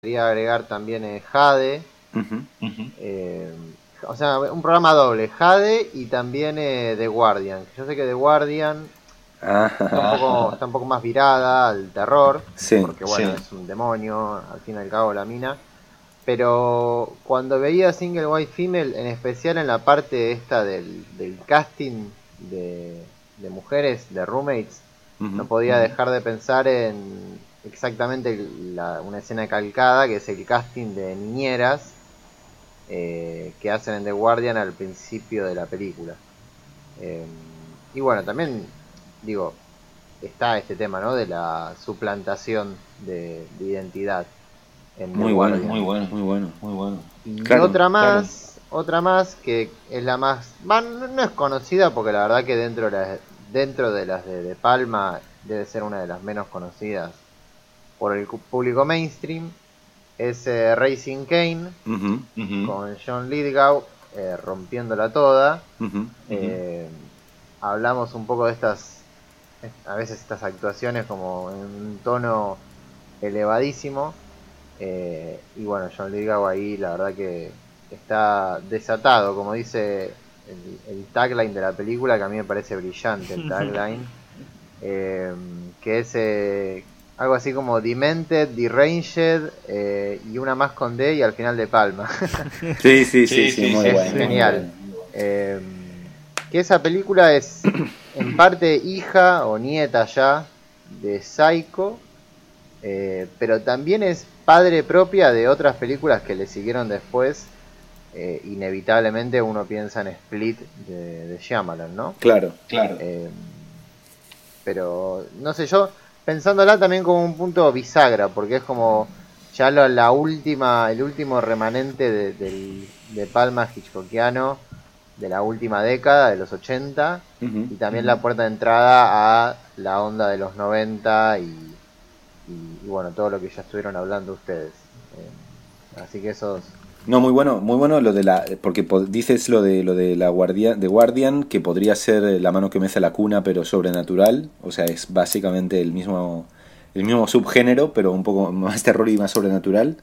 quería agregar también eh, Jade. Eh, o sea, un programa doble, Jade y también eh, The Guardian. Yo sé que The Guardian Ah, está, un poco, más virada al terror, Sí, porque bueno, sí. es un demonio, al fin y al cabo la mina. Pero cuando veía Single White Female, en especial en la parte esta del, del casting de, de mujeres, de roommates, no podía dejar de pensar en exactamente la- una escena calcada, que es el casting de niñeras eh, que hacen en The Guardian al principio de la película. Eh, y bueno, también, digo, está este tema, ¿no? De la suplantación de, de identidad. En The Muy bueno, Guardian. Muy bueno, Muy bueno. muy bueno. Y Claro, otra más, otra más que es la más, va, no, no es conocida porque la verdad que dentro de las, dentro de las de, de Palma debe ser una de las menos conocidas por el público mainstream, es eh, Racing Kane con John Lithgow eh, rompiéndola toda. Eh, hablamos un poco de estas, a veces estas actuaciones como en un tono elevadísimo. eh, y bueno, John Lithgow ahí la verdad que está desatado, como dice el, el tagline de la película, que a mí me parece brillante el tagline, eh, que es eh, algo así como Demented, Deranged eh, y una más con D y al final de Palma. Sí, sí, sí, Sí, muy es bueno. muy genial. bueno. Eh, que esa película es en parte hija o nieta ya de Psycho, eh, pero también es padre propia de otras películas que le siguieron después. Eh, inevitablemente uno piensa en Split de, de Shyamalan, ¿no? Claro. Claro. Eh, pero no sé, yo pensándola también como un punto bisagra, porque es como ya la, la última, el último remanente de, del- de Palma Hitchcockiano de la última década, de los 80, Ujú. y también la puerta de entrada a la onda de los 90 y, y- y bueno, todo lo que ya estuvieron hablando ustedes. Eh, así que esos... No, muy bueno, muy bueno lo de la, porque po- dices lo de lo de la guardia, de Guardian, que podría ser eh, la mano que mece la cuna, pero sobrenatural, o sea, es básicamente el mismo, el mismo subgénero, pero un poco más terror y más sobrenatural.